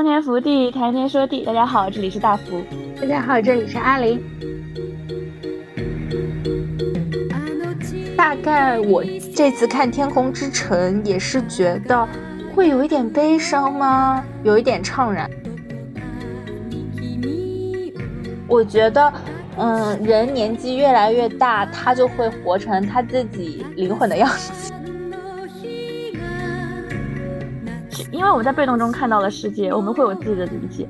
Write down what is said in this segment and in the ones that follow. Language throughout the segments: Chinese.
丰田福地，谈天说地。大家好，这里是大福。大家好，这里是阿林。大概我这次看《天空之城》也是觉得会有一点悲伤吗？有一点怅然。我觉得，嗯，人年纪越来越大，他就会活成他自己灵魂的样子。因为我们在被动中看到了世界，我们会有自己的理解，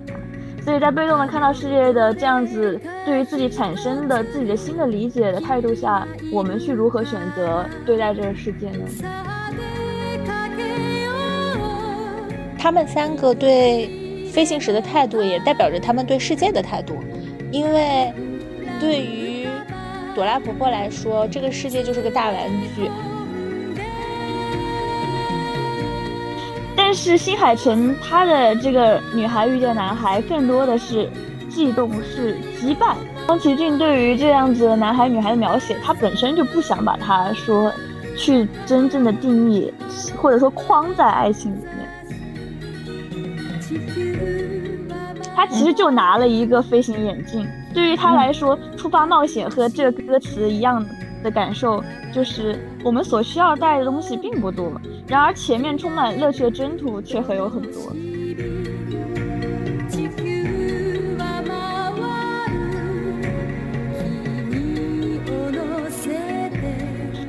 所以在被动的看到世界的这样子，对于自己产生的自己的新的理解的态度下，我们去如何选择对待这个世界呢？他们三个对飞行时的态度，也代表着他们对世界的态度。因为对于朵拉婆婆来说，这个世界就是个大玩具。但是新海诚他的这个女孩遇见男孩更多的是悸动，是羁绊。宫崎骏对于这样子的男孩女孩的描写，他本身就不想把它说去真正的定义，或者说框在爱情里面。他其实就拿了一个飞行眼镜，对于他来说，出发冒险和这个歌词一样的的感受，就是我们所需要带的东西并不多。然而，前面充满乐趣的征途却还有很多。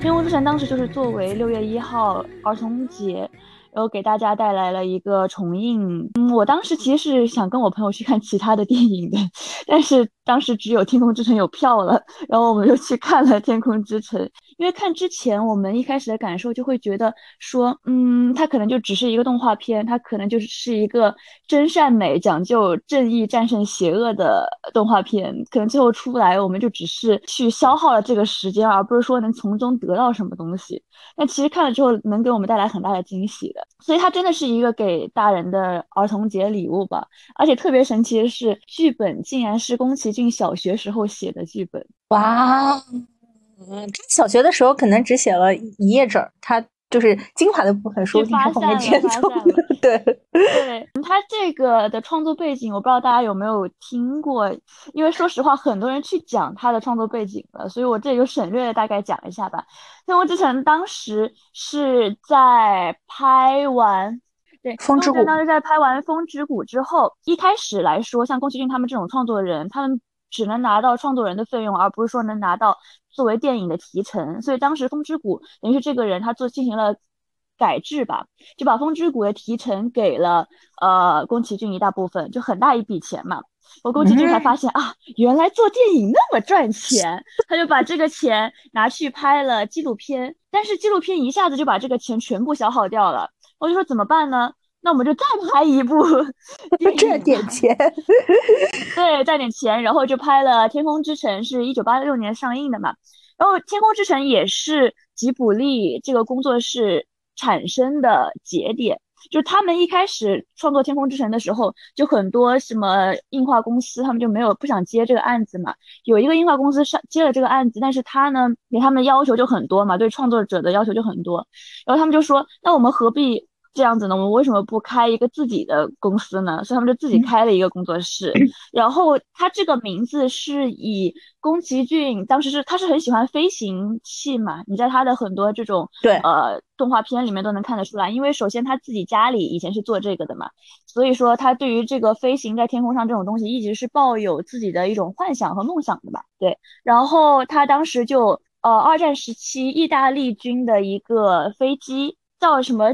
因为之城当时就是作为六月一号儿童节。然后给大家带来了一个重映。嗯，我当时其实是想跟我朋友去看其他的电影的，但是当时只有《天空之城》有票了，然后我们就去看了《天空之城》。因为看之前，我们一开始的感受就会觉得说，嗯，它可能就只是一个动画片，它可能就是一个真善美、讲究正义战胜邪恶的动画片。可能最后出来，我们就只是去消耗了这个时间，而不是说能从中得到什么东西。但其实看了之后，能给我们带来很大的惊喜的。所以它真的是一个给大人的儿童节礼物吧，而且特别神奇的是，剧本竟然是宫崎骏小学时候写的剧本。哇，嗯，他小学的时候可能只写了一页纸，他。就是精华的部分，说不定是后面填充的。对 对，他这个的创作背景，我不知道大家有没有听过，因为说实话，很多人去讲他的创作背景了，所以我这里就省略大概讲一下吧。《天空之城》当时是在拍完对《风之谷》，当时在拍完《风之谷》之后，一开始来说，像宫崎骏他们这种创作人，他们只能拿到创作人的费用，而不是说能拿到。作为电影的提成，所以当时《风之谷》等于是这个人他做进行了改制吧，就把《风之谷》的提成给了呃宫崎骏一大部分，就很大一笔钱嘛。我宫崎骏才发现啊，原来做电影那么赚钱，他就把这个钱拿去拍了纪录片，但是纪录片一下子就把这个钱全部消耗掉了。我就说怎么办呢？那我们就再拍一部，赚点钱。对，赚点钱，然后就拍了《天空之城》，是一九八六年上映的嘛。然后《天空之城》也是吉卜力这个工作室产生的节点，就是他们一开始创作《天空之城》的时候，就很多什么映画公司他们就没有不想接这个案子嘛。有一个映画公司上接了这个案子，但是他呢给他们要求就很多嘛，对创作者的要求就很多。然后他们就说，那我们何必？这样子呢，我们为什么不开一个自己的公司呢？所以他们就自己开了一个工作室。然后他这个名字是以宫崎骏当时是他是很喜欢飞行器嘛，你在他的很多这种对呃动画片里面都能看得出来。因为首先他自己家里以前是做这个的嘛，所以说他对于这个飞行在天空上这种东西一直是抱有自己的一种幻想和梦想的吧。对，然后他当时就呃二战时期意大利军的一个飞机叫什么？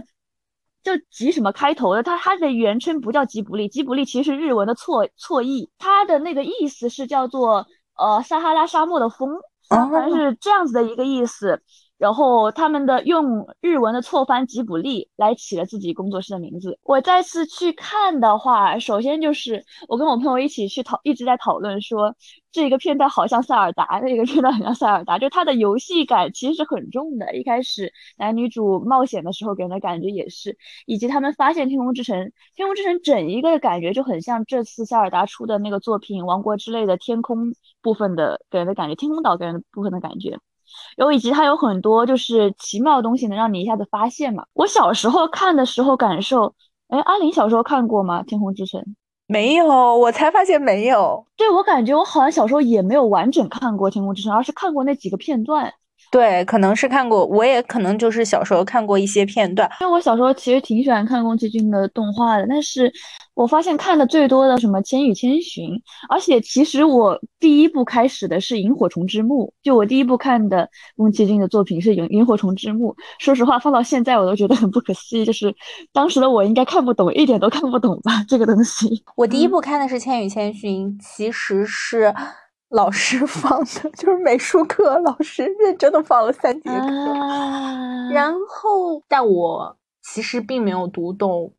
就吉什么开头的，它它的原称不叫吉卜力，吉卜力其实是日文的错错译，它的那个意思是叫做呃撒哈拉沙漠的风，反正是这样子的一个意思。然后他们的用日文的错翻吉卜力来起了自己工作室的名字。我再次去看的话，首先就是我跟我朋友一起去讨，一直在讨论说这个片段好像塞尔达，那个片段很像塞尔达，就它的游戏感其实是很重的。一开始男女主冒险的时候给人的感觉也是，以及他们发现天空之城，天空之城整一个感觉就很像这次塞尔达出的那个作品《王国之泪》的天空部分的给人的感觉，天空岛给人的部分的感觉。然后以及它有很多就是奇妙的东西能让你一下子发现嘛。我小时候看的时候感受，哎，阿林小时候看过吗？《天空之城》没有，我才发现没有。对我感觉我好像小时候也没有完整看过《天空之城》，而是看过那几个片段。对，可能是看过，我也可能就是小时候看过一些片段。因为我小时候其实挺喜欢看宫崎骏的动画的，但是我发现看的最多的什么《千与千寻》，而且其实我第一部开始的是《萤火虫之墓》，就我第一部看的宫崎骏的作品是《萤萤火虫之墓》。说实话，放到现在我都觉得很不可思议，就是当时的我应该看不懂，一点都看不懂吧这个东西。我第一部看的是《千与千寻》，其实是。老师 放的就是美术课，老师认真的放了三节课，然后，但我其实并没有读懂《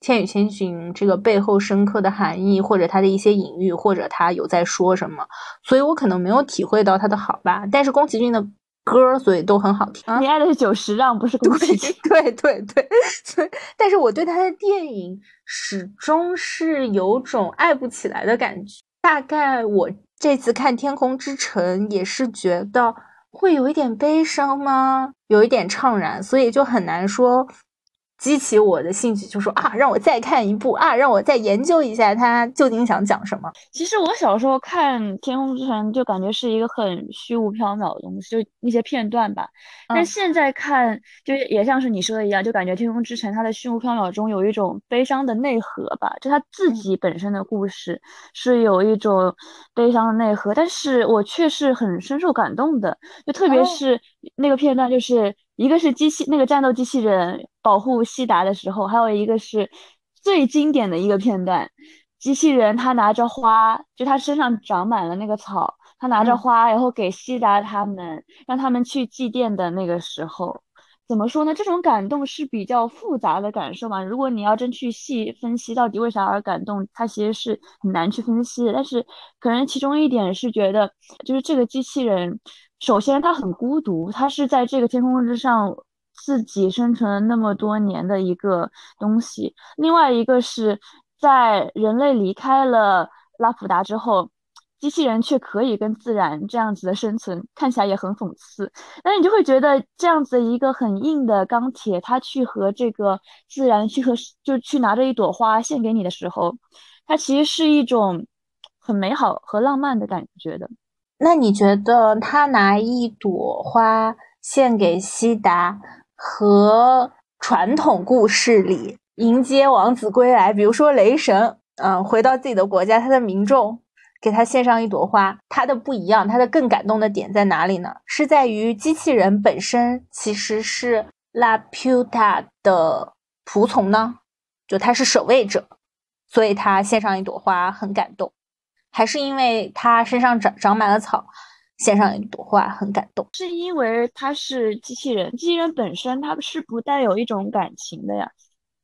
千与千寻》这个背后深刻的含义，或者它的一些隐喻，或者它有在说什么，所以我可能没有体会到它的好吧。但是宫崎骏的歌，所以都很好听。你爱的是久石让，不是宫崎骏？对对对，所以，但是我对他的电影始终是有种爱不起来的感觉。大概我。这次看《天空之城》也是觉得会有一点悲伤吗？有一点怅然，所以就很难说。激起我的兴趣，就说啊，让我再看一部啊，让我再研究一下他究竟想讲什么。其实我小时候看《天空之城》，就感觉是一个很虚无缥缈的东西，就那些片段吧。但现在看，就也像是你说的一样，就感觉《天空之城》它的虚无缥缈中有一种悲伤的内核吧，就它自己本身的故事是有一种悲伤的内核，但是我却是很深受感动的，就特别是那个片段，就是。一个是机器那个战斗机器人保护西达的时候，还有一个是最经典的一个片段，机器人他拿着花，就他身上长满了那个草，他拿着花，然后给西达他们，让他们去祭奠的那个时候，怎么说呢？这种感动是比较复杂的感受嘛。如果你要真去细分析到底为啥而感动，它其实是很难去分析的。但是可能其中一点是觉得，就是这个机器人。首先，他很孤独，他是在这个天空之上自己生存了那么多年的一个东西。另外一个是在人类离开了拉普达之后，机器人却可以跟自然这样子的生存，看起来也很讽刺。那你就会觉得这样子一个很硬的钢铁，它去和这个自然去和就去拿着一朵花献给你的时候，它其实是一种很美好和浪漫的感觉的。那你觉得他拿一朵花献给西达，和传统故事里迎接王子归来，比如说雷神，嗯，回到自己的国家，他的民众给他献上一朵花，他的不一样，他的更感动的点在哪里呢？是在于机器人本身其实是拉普达的仆从呢，就他是守卫者，所以他献上一朵花很感动。还是因为他身上长长满了草，献上一朵花很感动。是因为他是机器人，机器人本身它是不带有一种感情的呀。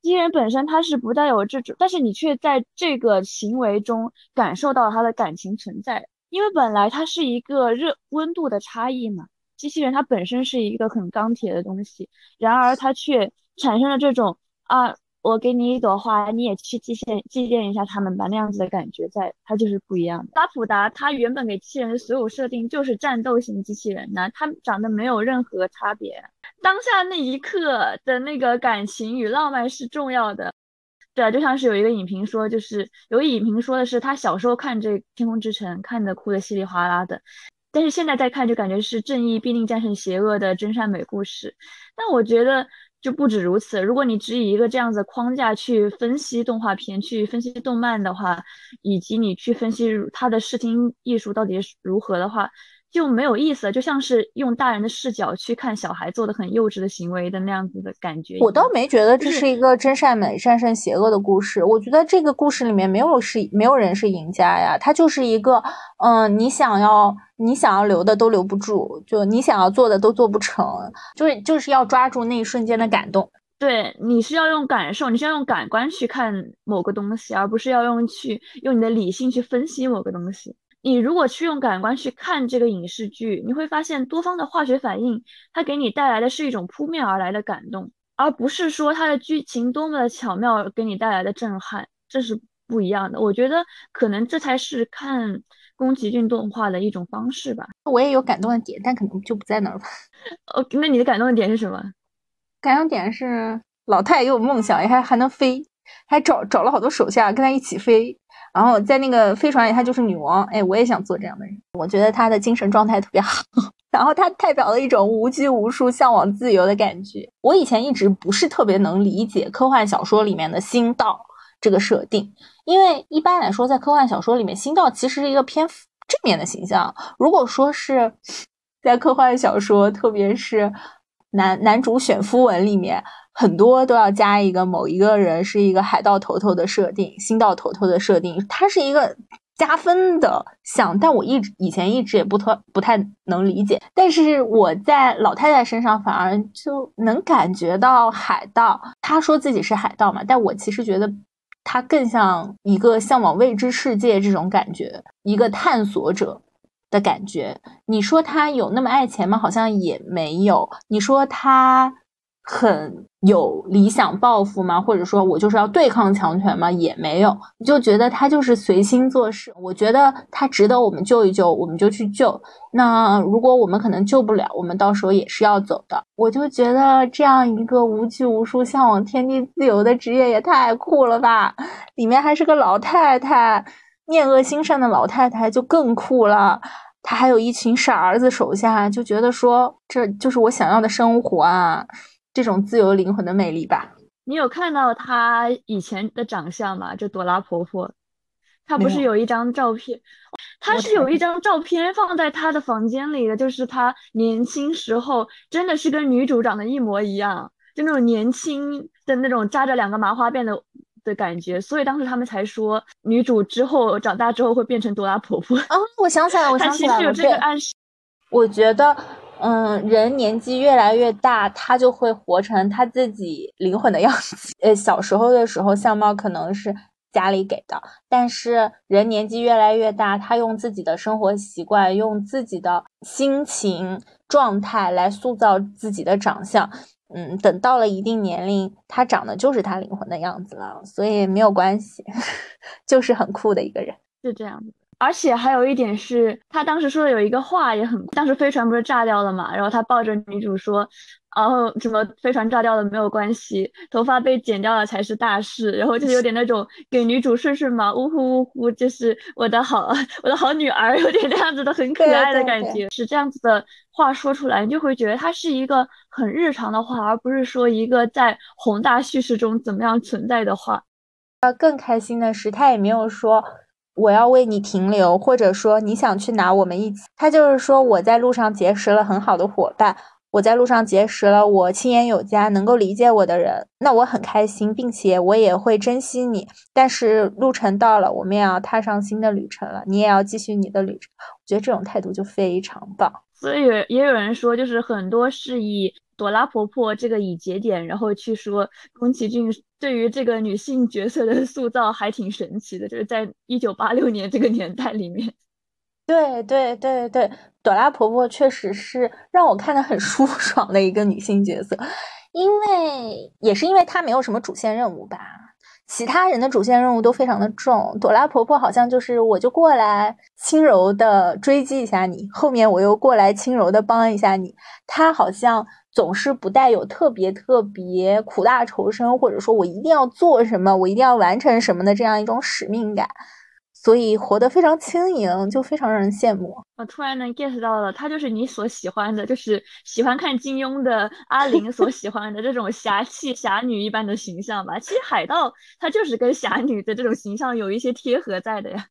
机器人本身它是不带有这种，但是你却在这个行为中感受到它的感情存在。因为本来它是一个热温度的差异嘛，机器人它本身是一个很钢铁的东西，然而它却产生了这种啊。我给你一朵花，你也去祭献祭奠一下他们吧，那样子的感觉，在它就是不一样的。拉普达他原本给机器人的所有设定就是战斗型机器人呢，他长得没有任何差别。当下那一刻的那个感情与浪漫是重要的。对啊，就像是有一个影评说，就是有影评说的是他小时候看这《天空之城》看的哭的稀里哗啦的，但是现在再看就感觉是正义必定战胜邪恶的真善美故事。但我觉得。就不止如此。如果你只以一个这样子框架去分析动画片、去分析动漫的话，以及你去分析它的视听艺术到底是如何的话，就没有意思。就像是用大人的视角去看小孩做的很幼稚的行为的那样子的感觉。我倒没觉得这是一个真善美战胜邪恶的故事。我觉得这个故事里面没有是没有人是赢家呀，他就是一个，嗯，你想要。你想要留的都留不住，就你想要做的都做不成，就是就是要抓住那一瞬间的感动。对，你是要用感受，你是要用感官去看某个东西，而不是要用去用你的理性去分析某个东西。你如果去用感官去看这个影视剧，你会发现多方的化学反应，它给你带来的是一种扑面而来的感动，而不是说它的剧情多么的巧妙给你带来的震撼，这是不一样的。我觉得可能这才是看。宫崎骏动画的一种方式吧，我也有感动的点，但可能就不在那儿吧。哦，那你的感动的点是什么？感动点是老太也有梦想，还还能飞，还找找了好多手下跟他一起飞。然后在那个飞船里，她就是女王。哎，我也想做这样的人。我觉得她的精神状态特别好，然后她代表了一种无拘无束、向往自由的感觉。我以前一直不是特别能理解科幻小说里面的星道这个设定，因为一般来说，在科幻小说里面，星道其实是一个偏正面的形象。如果说是在科幻小说，特别是男男主选夫文里面。很多都要加一个某一个人是一个海盗头头的设定，星道头头的设定，它是一个加分的项。但我一直以前一直也不特不太能理解，但是我在老太太身上反而就能感觉到海盗。他说自己是海盗嘛，但我其实觉得他更像一个向往未知世界这种感觉，一个探索者的感觉。你说他有那么爱钱吗？好像也没有。你说他？很有理想抱负吗？或者说我就是要对抗强权吗？也没有，你就觉得他就是随心做事。我觉得他值得我们救一救，我们就去救。那如果我们可能救不了，我们到时候也是要走的。我就觉得这样一个无拘无束、向往天地自由的职业也太酷了吧！里面还是个老太太，面恶心善的老太太就更酷了。她还有一群傻儿子手下，就觉得说这就是我想要的生活啊。这种自由灵魂的魅力吧。你有看到她以前的长相吗？就朵拉婆婆，她不是有一张照片？她是有一张照片放在她的房间里的，就是她年轻时候，真的是跟女主长得一模一样，就那种年轻的那种扎着两个麻花辫的的感觉。所以当时他们才说，女主之后长大之后会变成朵拉婆婆。啊，我想起来，我想起来了，有这个暗示。我觉得。嗯，人年纪越来越大，他就会活成他自己灵魂的样子。呃，小时候的时候，相貌可能是家里给的，但是人年纪越来越大，他用自己的生活习惯，用自己的心情状态来塑造自己的长相。嗯，等到了一定年龄，他长得就是他灵魂的样子了，所以没有关系，就是很酷的一个人，是这样子。而且还有一点是，他当时说的有一个话也很，当时飞船不是炸掉了嘛，然后他抱着女主说，然后什么飞船炸掉了没有关系，头发被剪掉了才是大事，然后就是有点那种给女主顺顺毛，呜呼呜呼，就是我的好我的好女儿，有点这样子的很可爱的感觉，是这样子的话说出来，你就会觉得它是一个很日常的话，而不是说一个在宏大叙事中怎么样存在的话。呃，更开心的是，他也没有说。我要为你停留，或者说你想去哪，我们一起。他就是说，我在路上结识了很好的伙伴，我在路上结识了我亲眼有加、能够理解我的人，那我很开心，并且我也会珍惜你。但是路程到了，我们也要踏上新的旅程了，你也要继续你的旅程。我觉得这种态度就非常棒。所以也有人说，就是很多是以。朵拉婆婆这个以节点，然后去说宫崎骏对于这个女性角色的塑造还挺神奇的，就是在一九八六年这个年代里面。对对对对，朵拉婆婆确实是让我看的很舒爽的一个女性角色，因为也是因为她没有什么主线任务吧，其他人的主线任务都非常的重，朵拉婆婆好像就是我就过来轻柔的追击一下你，后面我又过来轻柔的帮一下你，她好像。总是不带有特别特别苦大仇深，或者说我一定要做什么，我一定要完成什么的这样一种使命感，所以活得非常轻盈，就非常让人羡慕。我突然能 get 到了，她就是你所喜欢的，就是喜欢看金庸的阿玲所喜欢的这种侠气侠女一般的形象吧。其实海盗他就是跟侠女的这种形象有一些贴合在的呀。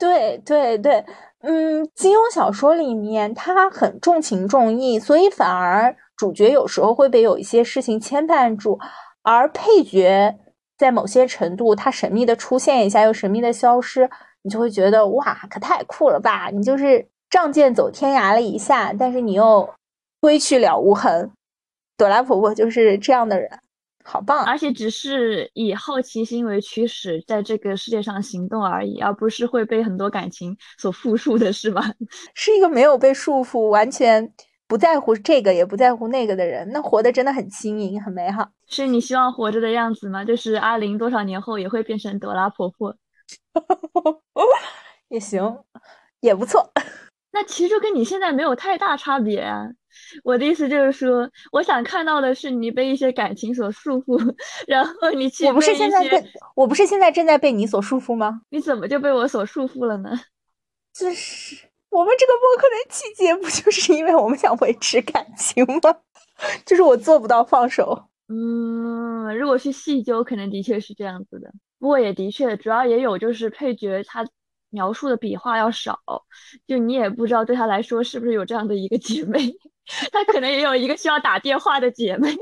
对对对，嗯，金庸小说里面他很重情重义，所以反而。主角有时候会被有一些事情牵绊住，而配角在某些程度，他神秘的出现一下，又神秘的消失，你就会觉得哇，可太酷了吧！你就是仗剑走天涯了一下，但是你又归去了无痕。朵拉婆婆就是这样的人，好棒！而且只是以好奇心为驱使，在这个世界上行动而已，而不是会被很多感情所缚束的，是吧？是一个没有被束缚，完全。不在乎这个也不在乎那个的人，那活得真的很轻盈，很美好。是你希望活着的样子吗？就是阿玲多少年后也会变成朵拉婆婆，也行，也不错。那其实就跟你现在没有太大差别啊。我的意思就是说，我想看到的是你被一些感情所束缚，然后你去。我不是现在被，我不是现在正在被你所束缚吗？你怎么就被我所束缚了呢？就是我们这个播客的季节，不就是因为我们想维持感情吗？就是我做不到放手。嗯，如果是细究，可能的确是这样子的。不过也的确，主要也有就是配角他描述的笔画要少，就你也不知道对他来说是不是有这样的一个姐妹。他可能也有一个需要打电话的姐妹，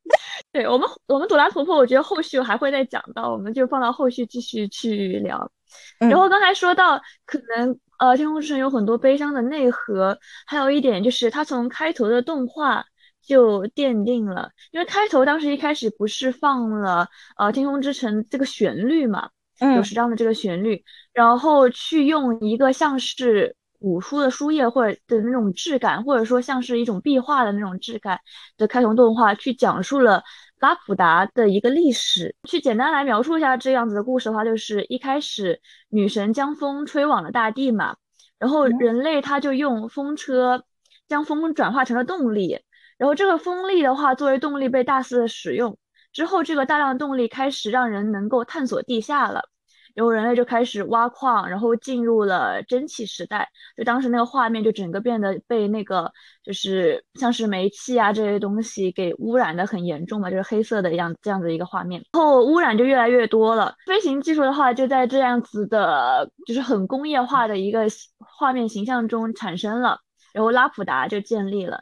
对我们，我们朵拉婆婆，我觉得后续还会再讲到，我们就放到后续继续去聊。然后刚才说到，可能呃，《天空之城》有很多悲伤的内核，还有一点就是它从开头的动画就奠定了，因为开头当时一开始不是放了呃《天空之城》这个旋律嘛，有十章的这个旋律，然后去用一个像是。古书的书页或者的那种质感，或者说像是一种壁画的那种质感的开头动画，去讲述了拉普达的一个历史。去简单来描述一下这样子的故事的话，就是一开始女神将风吹往了大地嘛，然后人类他就用风车将风转化成了动力，然后这个风力的话作为动力被大肆的使用之后，这个大量动力开始让人能够探索地下了。然后人类就开始挖矿，然后进入了蒸汽时代。就当时那个画面，就整个变得被那个就是像是煤气啊这些东西给污染的很严重嘛，就是黑色的样这样子一个画面。然后污染就越来越多了。飞行技术的话，就在这样子的，就是很工业化的一个画面形象中产生了。然后拉普达就建立了。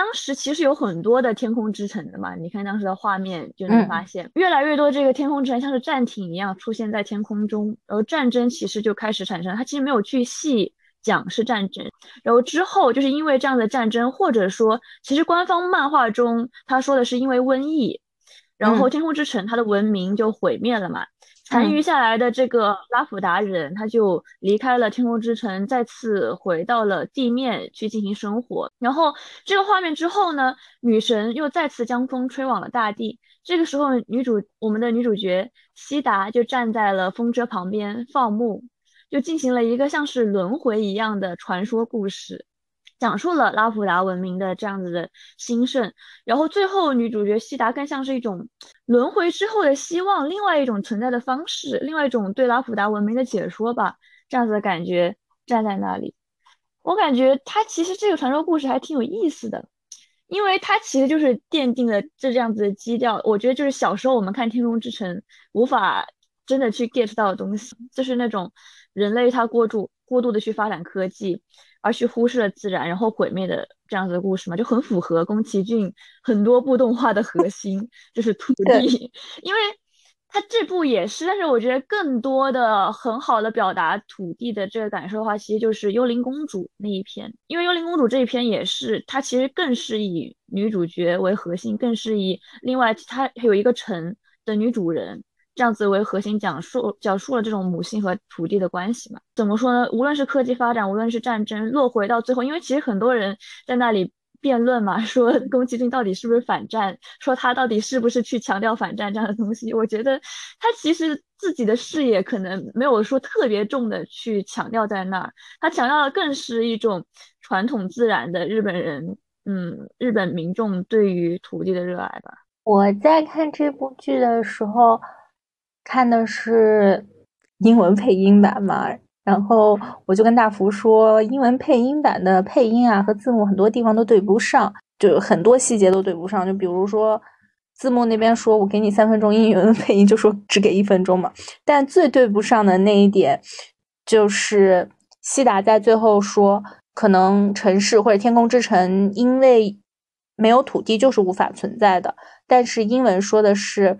当时其实有很多的天空之城的嘛，你看当时的画面就能发现，越来越多这个天空之城像是战艇一样出现在天空中，然后战争其实就开始产生。他其实没有去细讲是战争，然后之后就是因为这样的战争，或者说其实官方漫画中他说的是因为瘟疫，然后天空之城它的文明就毁灭了嘛。残余下来的这个拉普达人，他就离开了天空之城，再次回到了地面去进行生活。然后这个画面之后呢，女神又再次将风吹往了大地。这个时候，女主我们的女主角西达就站在了风车旁边放牧，就进行了一个像是轮回一样的传说故事。讲述了拉普达文明的这样子的兴盛，然后最后女主角西达更像是一种轮回之后的希望，另外一种存在的方式，另外一种对拉普达文明的解说吧，这样子的感觉站在那里，我感觉它其实这个传说故事还挺有意思的，因为它其实就是奠定了这这样子的基调，我觉得就是小时候我们看《天空之城》无法真的去 get 到的东西，就是那种人类他过度过度的去发展科技。而去忽视了自然，然后毁灭的这样子的故事嘛，就很符合宫崎骏很多部动画的核心，就是土地。因为他这部也是，但是我觉得更多的很好的表达土地的这个感受的话，其实就是《幽灵公主》那一篇。因为《幽灵公主》这一篇也是，它其实更是以女主角为核心，更是以另外它有一个城的女主人。这样子为核心讲述讲述了这种母性和土地的关系嘛？怎么说呢？无论是科技发展，无论是战争，落回到最后，因为其实很多人在那里辩论嘛，说宫崎骏到底是不是反战，说他到底是不是去强调反战这样的东西。我觉得他其实自己的视野可能没有说特别重的去强调在那儿，他强调的更是一种传统自然的日本人，嗯，日本民众对于土地的热爱吧。我在看这部剧的时候。看的是英文配音版嘛，然后我就跟大福说，英文配音版的配音啊和字幕很多地方都对不上，就很多细节都对不上。就比如说字幕那边说我给你三分钟英文配音，就说只给一分钟嘛。但最对不上的那一点就是西达在最后说，可能城市或者天空之城因为没有土地就是无法存在的，但是英文说的是。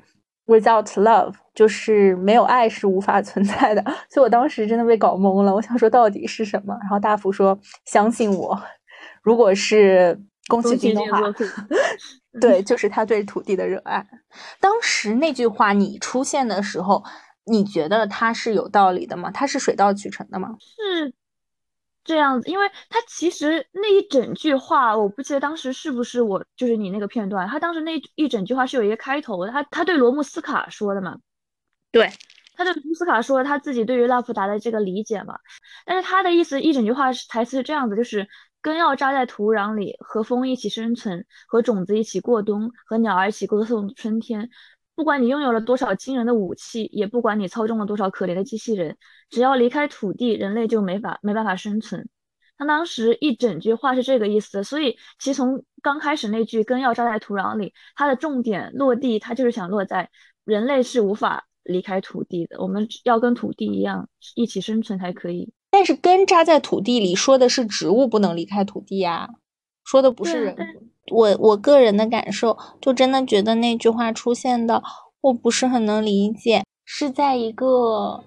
Without love，就是没有爱是无法存在的，所以我当时真的被搞懵了。我想说到底是什么？然后大福说：“相信我，如果是宫崎骏的话，对，就是他对土地的热爱。”当时那句话你出现的时候，你觉得他是有道理的吗？他是水到渠成的吗？是。这样子，因为他其实那一整句话，我不记得当时是不是我就是你那个片段，他当时那一整句话是有一个开头的，他他对罗姆斯卡说的嘛？对，他就卢斯卡说他自己对于拉普达的这个理解嘛，但是他的意思一整句话是台词是这样子，就是根要扎在土壤里，和风一起生存，和种子一起过冬，和鸟儿一起歌颂春天。不管你拥有了多少惊人的武器，也不管你操纵了多少可怜的机器人，只要离开土地，人类就没法没办法生存。他当时一整句话是这个意思，所以其实从刚开始那句根要扎在土壤里，它的重点落地，它就是想落在人类是无法离开土地的，我们要跟土地一样一起生存才可以。但是根扎在土地里说的是植物不能离开土地呀，说的不是人。我我个人的感受，就真的觉得那句话出现的，我不是很能理解，是在一个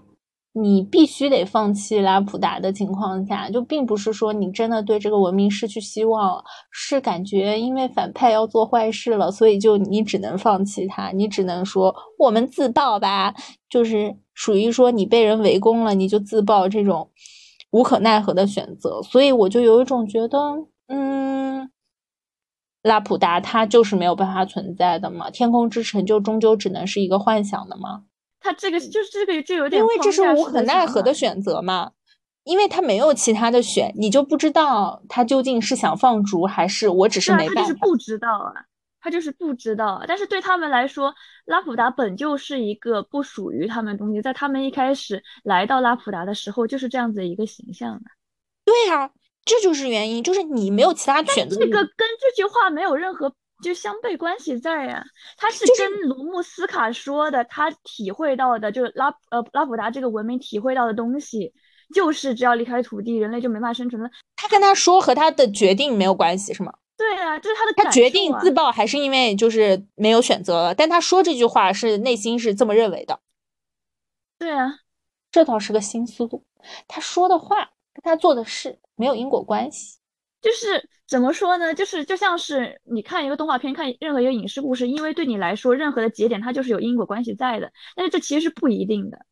你必须得放弃拉普达的情况下，就并不是说你真的对这个文明失去希望了，是感觉因为反派要做坏事了，所以就你只能放弃他，你只能说我们自爆吧，就是属于说你被人围攻了，你就自爆这种无可奈何的选择，所以我就有一种觉得，嗯。拉普达它就是没有办法存在的嘛？天空之城就终究只能是一个幻想的吗？它这个就是这个就有点，因为这是无可奈何的选择嘛，因为他没有其他的选，你就不知道他究竟是想放逐还是我只是没办法。他就是不知道啊，他就是不知道。但是对他们来说，拉普达本就是一个不属于他们东西，在他们一开始来到拉普达的时候就是这样子一个形象的。对呀。这就是原因，就是你没有其他选择。这个跟这句话没有任何就相悖关系在呀。他是跟卢穆斯卡说的，他体会到的，就是拉呃拉普达这个文明体会到的东西，就是只要离开土地，人类就没法生存了。他跟他说和他的决定没有关系是吗？对啊，这是他的。他决定自爆还是因为就是没有选择了？但他说这句话是内心是这么认为的。对啊，这倒是个新思路。他说的话跟他做的事。没有因果关系，就是怎么说呢？就是就像是你看一个动画片，看任何一个影视故事，因为对你来说，任何的节点它就是有因果关系在的。但是这其实是不一定的，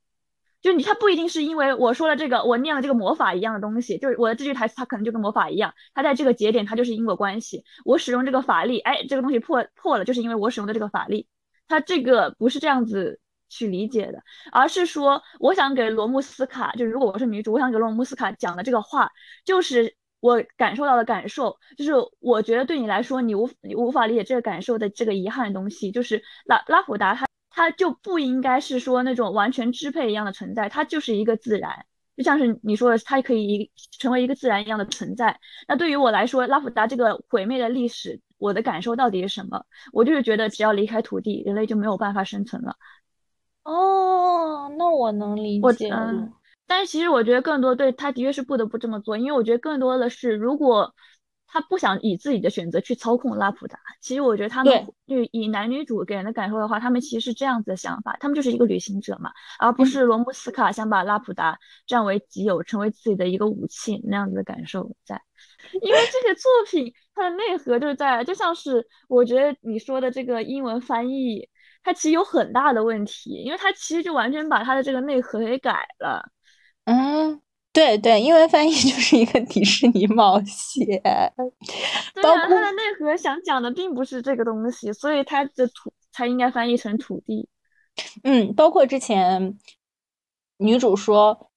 就你它不一定是因为我说了这个，我念了这个魔法一样的东西，就是我的这句台词，它可能就跟魔法一样，它在这个节点它就是因果关系。我使用这个法力，哎，这个东西破破了，就是因为我使用的这个法力，它这个不是这样子。去理解的，而是说，我想给罗姆斯卡，就是如果我是女主，我想给罗姆斯卡讲的这个话，就是我感受到的感受，就是我觉得对你来说，你无你无法理解这个感受的这个遗憾的东西，就是拉拉普达他他就不应该是说那种完全支配一样的存在，他就是一个自然，就像是你说的，他可以成为一个自然一样的存在。那对于我来说，拉普达这个毁灭的历史，我的感受到底是什么？我就是觉得，只要离开土地，人类就没有办法生存了。哦，那我能理解了。但是其实我觉得更多对他的确是不得不这么做，因为我觉得更多的是，如果他不想以自己的选择去操控拉普达，其实我觉得他们就以男女主给人的感受的话，他们其实是这样子的想法，他们就是一个旅行者嘛，而不是罗姆斯卡想把拉普达占为己有，成为自己的一个武器那样子的感受在。因为这些作品它的内核就是在，就像是我觉得你说的这个英文翻译。它其实有很大的问题，因为它其实就完全把它的这个内核给改了。嗯，对对，因为翻译就是一个迪士尼冒险。对啊，它的内核想讲的并不是这个东西，所以它的土才应该翻译成土地。嗯，包括之前女主说：“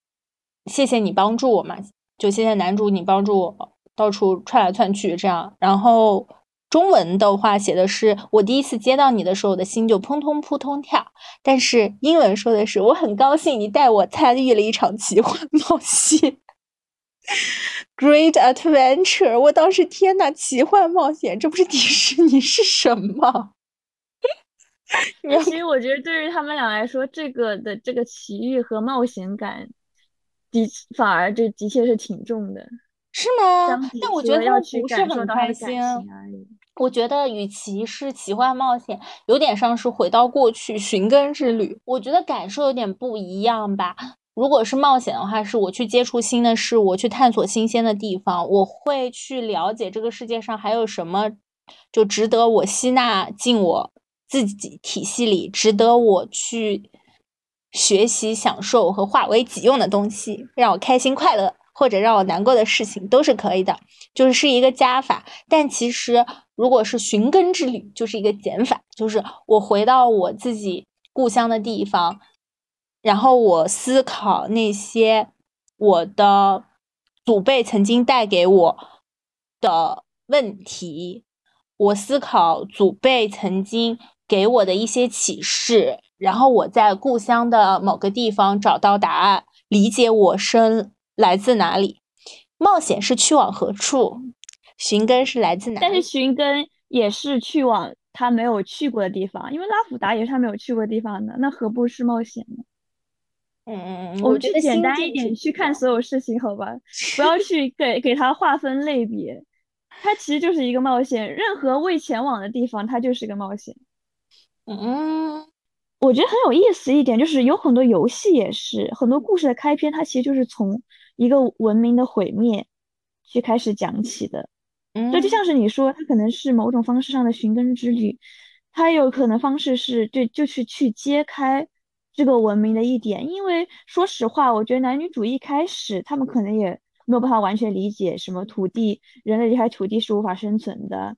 谢谢你帮助我嘛，就谢谢男主你帮助我到处窜来窜去这样。”然后。中文的话写的是我第一次接到你的时候，我的心就砰通扑通跳。但是英文说的是我很高兴你带我参与了一场奇幻冒险，Great Adventure。我当时天呐，奇幻冒险，这不是迪士尼是什么？其实我觉得对于他们俩来说，这个的这个奇遇和冒险感，的反而这的确是挺重的，是吗？但我觉得他们不是很开心。我觉得，与其是奇幻冒险，有点像是回到过去寻根之旅。我觉得感受有点不一样吧。如果是冒险的话，是我去接触新的事物，去探索新鲜的地方，我会去了解这个世界上还有什么，就值得我吸纳进我自己体系里，值得我去学习、享受和化为己用的东西，让我开心快乐。或者让我难过的事情都是可以的，就是是一个加法。但其实，如果是寻根之旅，就是一个减法，就是我回到我自己故乡的地方，然后我思考那些我的祖辈曾经带给我的问题，我思考祖辈曾经给我的一些启示，然后我在故乡的某个地方找到答案，理解我生来自哪里，冒险是去往何处，寻根是来自哪里？但是寻根也是去往他没有去过的地方，因为拉普达也是他没有去过的地方的，那何不是冒险呢？嗯嗯嗯，我们觉得去简单一点去看所有事情，好吧？不要去 给给它划分类别，它其实就是一个冒险。任何未前往的地方，它就是个冒险。嗯我觉得很有意思一点，就是有很多游戏也是，很多故事的开篇，它其实就是从一个文明的毁灭去开始讲起的。嗯，这就像是你说，它可能是某种方式上的寻根之旅，它有可能方式是对，就是去揭开这个文明的一点。因为说实话，我觉得男女主一开始他们可能也没有办法完全理解什么土地，人类离开土地是无法生存的。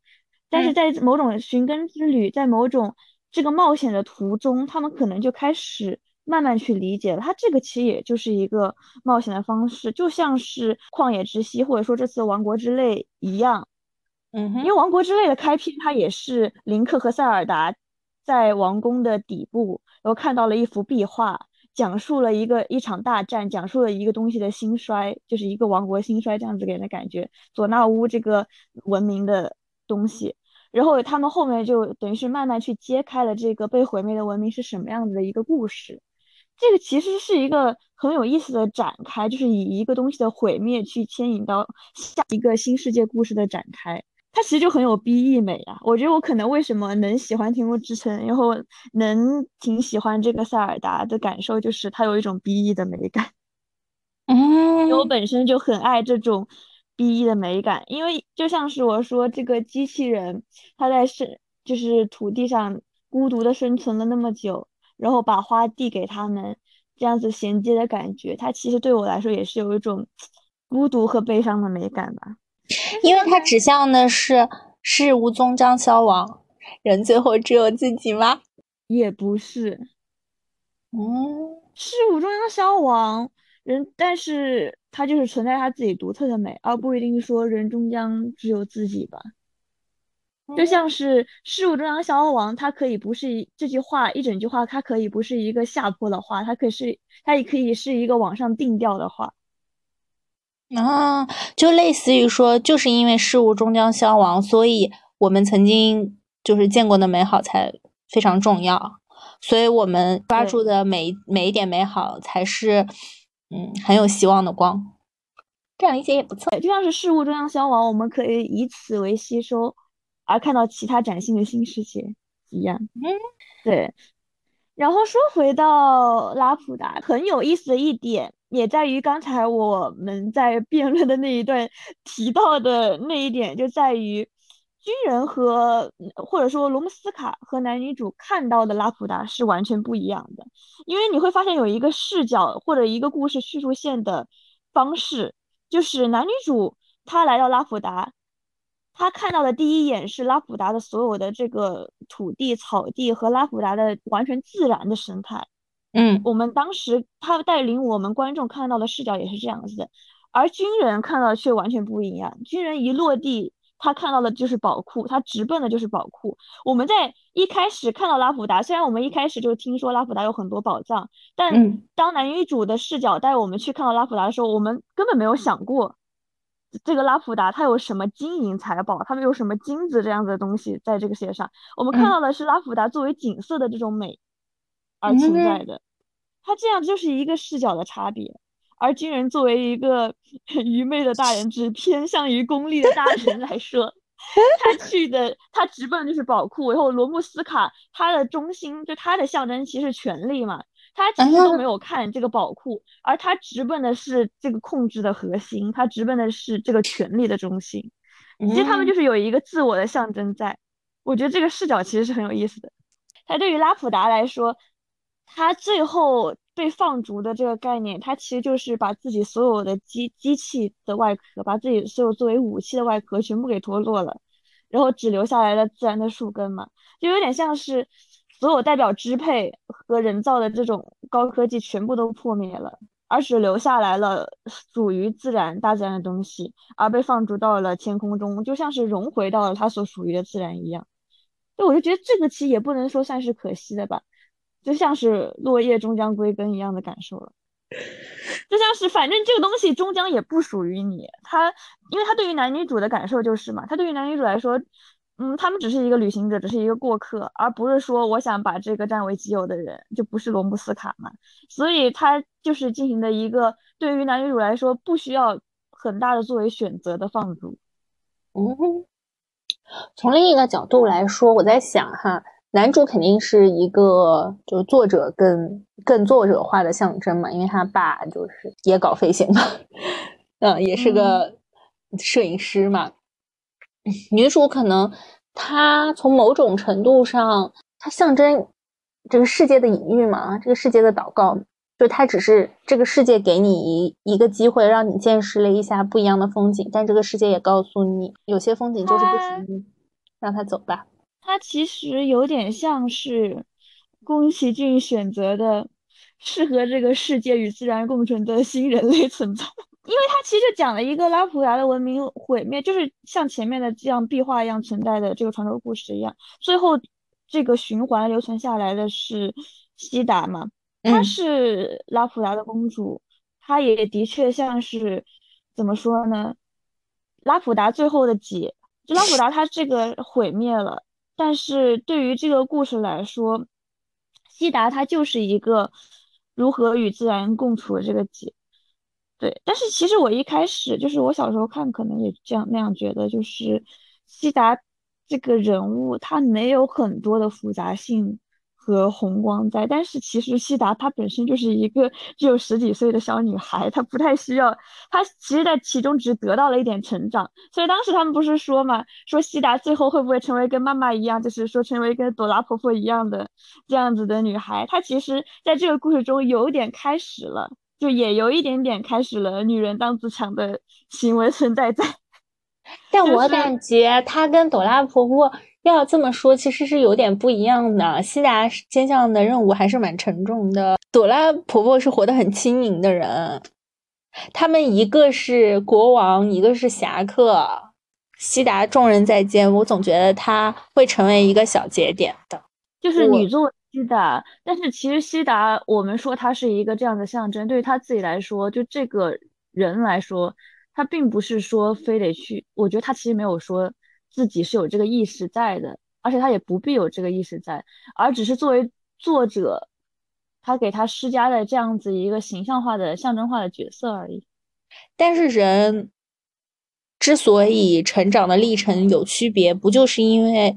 但是嗯在某种寻根之旅，在某种这个冒险的途中，他们可能就开始慢慢去理解了。它这个其实也就是一个冒险的方式，就像是旷野之息，或者说这次王国之泪一样。嗯哼因为王国之泪的开篇，它也是林克和塞尔达在王宫的底部，然后看到了一幅壁画，讲述了一个一场大战，讲述了一个东西的兴衰，就是一个王国兴衰这样子给人的感觉。佐纳乌这个文明的东西，然后他们后面就等于是慢慢去揭开了这个被毁灭的文明是什么样子的一个故事。这个其实是一个很有意思的展开，就是以一个东西的毁灭去牵引到下一个新世界故事的展开。它其实就很有 BE 美啊！我觉得我可能为什么能喜欢《天空之城》，然后能挺喜欢这个塞尔达的感受，就是它有一种 BE 的美感。因为我嗯本身就很爱这种 BE 的美感，因为就像是我说，这个机器人它在生就是土地上孤独的生存了那么久，然后把花递给他们，这样子衔接的感觉，它其实对我来说也是有一种孤独和悲伤的美感吧。因为它指向的是事无终将消亡，人最后只有自己吗？也不是，嗯事物终将消亡，人，但是它就是存在它自己独特的美，而不一定说人终将只有自己吧。就像是事物终将消亡，它可以不是一这句话一整句话，它可以不是一个下坡的话，它可以是它也可以是一个往上定调的话。啊，就类似于说，就是因为事物终将消亡，所以我们曾经就是见过的美好才非常重要，所以我们抓住的每一每一点美好才是嗯很有希望的光。这样理解也不错。就像是事物终将消亡，我们可以以此为吸收，而看到其他崭新的新世界一样。嗯，对。然后说回到拉普达，很有意思的一点也在于刚才我们在辩论的那一段提到的那一点，就在于军人和或者说罗姆斯卡和男女主看到的拉普达是完全不一样的，因为你会发现有一个视角或者一个故事叙述线的方式，就是男女主他来到拉普达。他看到的第一眼是拉普达的所有的这个土地、草地和拉普达的完全自然的生态。嗯我们当时他带领我们观众看到的视角也是这样子的，而军人看到的却完全不一样。军人一落地，他看到的就是宝库，他直奔的就是宝库。我们在一开始看到拉普达，虽然我们一开始就听说拉普达有很多宝藏，但嗯当男女主的视角带我们去看到拉普达的时候，我们根本没有想过。这个拉普达它有什么金银财宝，他们有什么金子这样子的东西在这个世界上，我们看嗯到的是拉普达作为景色的这种美而存在嗯的，它这样就是一个视角的差别。而军人作为一个 愚昧的大人，只偏向于功利的大人来说，他去的他直奔就是宝库，然后罗穆斯卡他的中心就他的象征其实是权力嘛，他其实都没有看这个宝库，而他直奔的是这个控制的核心，他直奔的是这个权力的中心。其实他们嗯就是有一个自我的象征在，我觉得这个视角其实是很有意思的。他对于拉普达来说，他最后被放逐的这个概念，他其实就是把自己所有的机机器的外壳，把自己所有作为武器的外壳全部给脱落了，然后只留下来了自然的树根嘛，就有点像是所有代表支配和人造的这种高科技全部都破灭了，而只留下来了属于自然大自然的东西，而被放逐到了天空中，就像是融回到了它所属于的自然一样。对，我就觉得这个其实也不能说算是可惜的吧，就像是落叶终将归根一样的感受了。就像是，反正这个东西终将也不属于你。他，因为他对于男女主的感受就是嘛，他对于男女主来说，嗯，他们只是一个旅行者，只是一个过客，而不是说我想把这个占为己有的人，就不是罗姆斯卡嘛。所以他就是进行的一个对于男女主来说不需要很大的作为选择的放逐。嗯，从另一个角度来说，我在想哈。男主肯定是一个就是作者更更作者化的象征嘛，因为他爸就是也搞飞行嘛，嗯，也是个摄影师嘛。女主可能她从某种程度上，她象征这个世界的隐喻嘛，这个世界的祷告，就她只是这个世界给你一一个机会，让你见识了一下不一样的风景，但这个世界也告诉你，有些风景就是不属于你，让他走吧。它其实有点像是宫崎骏选择的适合这个世界与自然共存的新人类存在，因为它其实讲了一个拉普达的文明毁灭，就是像前面的这样壁画一样存在的这个传说故事一样，最后这个循环留存下来的是西达嘛，她是拉普达的公主，她也的确像是怎么说呢？拉普达最后的解，就拉普达她这个毁灭了。但是对于这个故事来说，西达她就是一个如何与自然共处的这个解。对，但是其实我一开始就是我小时候看，可能也这样那样觉得，就是西达这个人物他没有很多的复杂性。和红光在，但是其实西达她本身就是一个只有十几岁的小女孩，她不太需要，她其实在其中只得到了一点成长。所以当时他们不是说嘛，说西达最后会不会成为跟妈妈一样，就是说成为跟朵拉婆婆一样的这样子的女孩？她其实在这个故事中有点开始了，就也有一点点开始了女人当自强的行为存在在。但我感觉她跟朵拉婆婆。要这么说，其实是有点不一样的。西达肩上的任务还是蛮沉重的。朵拉婆婆是活得很轻盈的人，他们一个是国王，一个是侠客。西达重任在肩，我总觉得他会成为一个小节点的，就是女作西达。但是其实西达，我们说他是一个这样的象征，对于他自己来说，就这个人来说，他并不是说非得去。我觉得他其实没有说。自己是有这个意识在的，而且他也不必有这个意识在，而只是作为作者，他给他施加的这样子一个形象化的、象征化的角色而已。但是人之所以成长的历程有区别，不就是因为